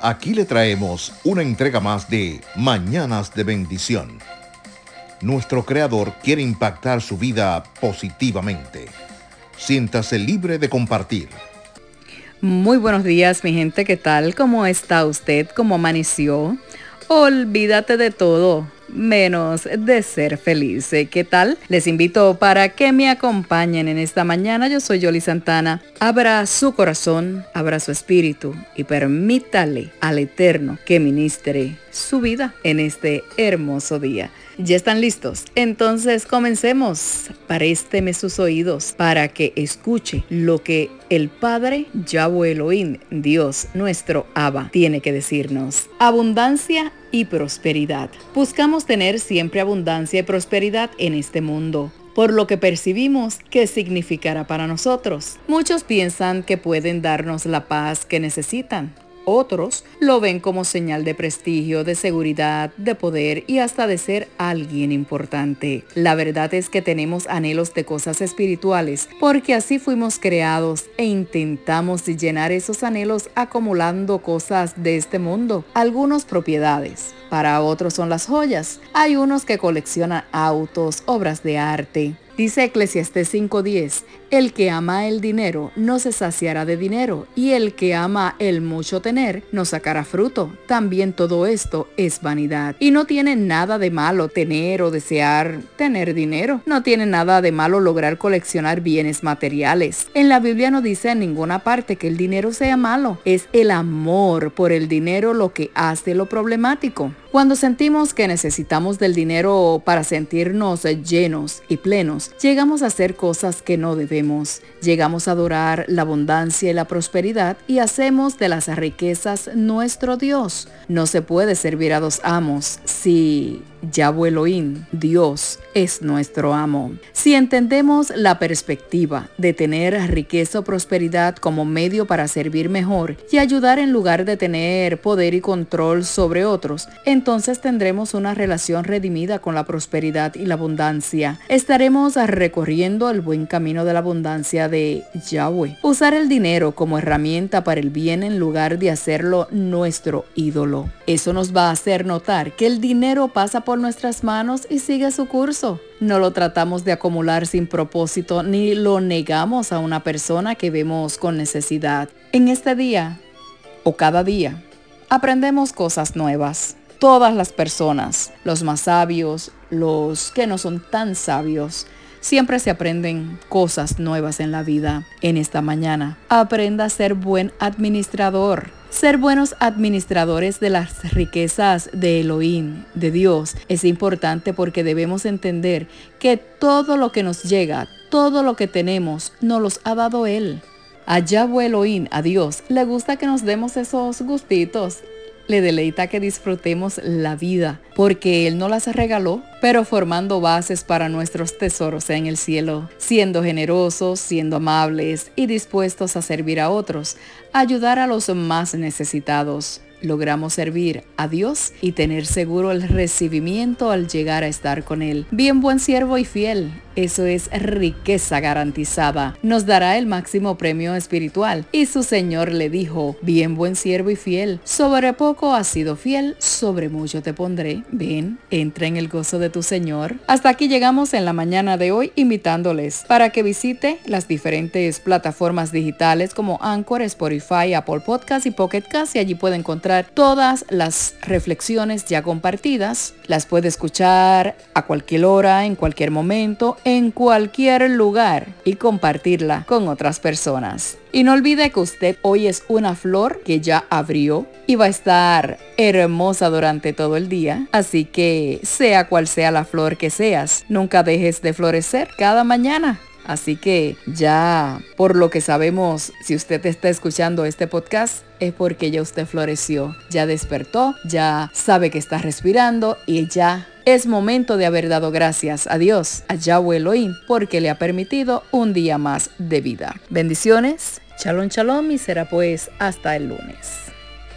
Aquí le traemos una entrega más de Mañanas de Bendición. Nuestro Creador quiere impactar su vida positivamente. Siéntase libre de compartir. Muy buenos días, mi gente. ¿Qué tal? ¿Cómo está usted? ¿Cómo amaneció? Olvídate de todo menos de ser feliz. ¿Qué tal? Les invito para que me acompañen en esta mañana. Yo soy Yoli Santana. Abra su corazón, abra su espíritu y permítale al Eterno que ministre su vida en este hermoso día. ¿Ya están listos? Entonces comencemos. Parésteme sus oídos para que escuche lo que el Padre Yahweh Elohim, Dios nuestro Abba, tiene que decirnos. Abundancia y prosperidad. Buscamos tener siempre abundancia y prosperidad en este mundo por lo que percibimos que significará para nosotros. Muchos piensan que pueden darnos la paz que necesitan, otros lo ven como señal de prestigio, de seguridad, de poder y hasta de ser alguien importante. La verdad es que tenemos anhelos de cosas espirituales porque así fuimos creados e intentamos llenar esos anhelos acumulando cosas de este mundo, algunos propiedades. Para otros son las joyas. Hay unos que coleccionan autos, obras de arte, Dice Eclesiastes 5:10, el que ama el dinero no se saciará de dinero, y el que ama el mucho tener no sacará fruto. También todo esto es vanidad. Y no tiene nada de malo tener o desear tener dinero. No tiene nada de malo lograr coleccionar bienes materiales. En la Biblia no dice en ninguna parte que el dinero sea malo. Es el amor por el dinero lo que hace lo problemático. Cuando sentimos que necesitamos del dinero para sentirnos llenos y plenos, llegamos a hacer cosas que no debemos. Llegamos a adorar la abundancia y la prosperidad y hacemos de las riquezas nuestro Dios. No se puede servir a dos amos si Yahweh Elohim, Dios, es nuestro amo. Si entendemos la perspectiva de tener riqueza o prosperidad como medio para servir mejor y ayudar en lugar de tener poder y control sobre otros, entonces tendremos una relación redimida con la prosperidad y la abundancia. Estaremos recorriendo el buen camino de la abundancia de Yahweh. Usar el dinero como herramienta para el bien en lugar de hacerlo nuestro ídolo. Eso nos va a hacer notar que el dinero pasa por nuestras manos y sigue su curso. No lo tratamos de acumular sin propósito ni lo negamos a una persona que vemos con necesidad. En este día o cada día aprendemos cosas nuevas. Todas las personas, los más sabios, los que no son tan sabios, Siempre se aprenden cosas nuevas en la vida. En esta mañana, aprenda a ser buen administrador. Ser buenos administradores de las riquezas de Elohim, de Dios, es importante porque debemos entender que todo lo que nos llega, todo lo que tenemos, nos los ha dado Él. A Yahweh Elohim, a Dios, le gusta que nos demos esos gustitos le deleita que disfrutemos la vida, porque Él no las regaló, pero formando bases para nuestros tesoros en el cielo, siendo generosos, siendo amables y dispuestos a servir a otros, ayudar a los más necesitados logramos servir a Dios y tener seguro el recibimiento al llegar a estar con Él. Bien buen siervo y fiel, eso es riqueza garantizada. Nos dará el máximo premio espiritual. Y su Señor le dijo, bien buen siervo y fiel, sobre poco has sido fiel, sobre mucho te pondré. Ven, entra en el gozo de tu Señor. Hasta aquí llegamos en la mañana de hoy invitándoles para que visite las diferentes plataformas digitales como Anchor, Spotify, Apple Podcast y Pocket Cast y allí puede encontrar todas las reflexiones ya compartidas. Las puede escuchar a cualquier hora, en cualquier momento, en cualquier lugar y compartirla con otras personas. Y no olvide que usted hoy es una flor que ya abrió y va a estar hermosa durante todo el día. Así que sea cual sea la flor que seas, nunca dejes de florecer cada mañana. Así que ya por lo que sabemos, si usted está escuchando este podcast, es porque ya usted floreció, ya despertó, ya sabe que está respirando y ya es momento de haber dado gracias a Dios, a Yahweh Elohim, porque le ha permitido un día más de vida. Bendiciones, shalom shalom y será pues hasta el lunes.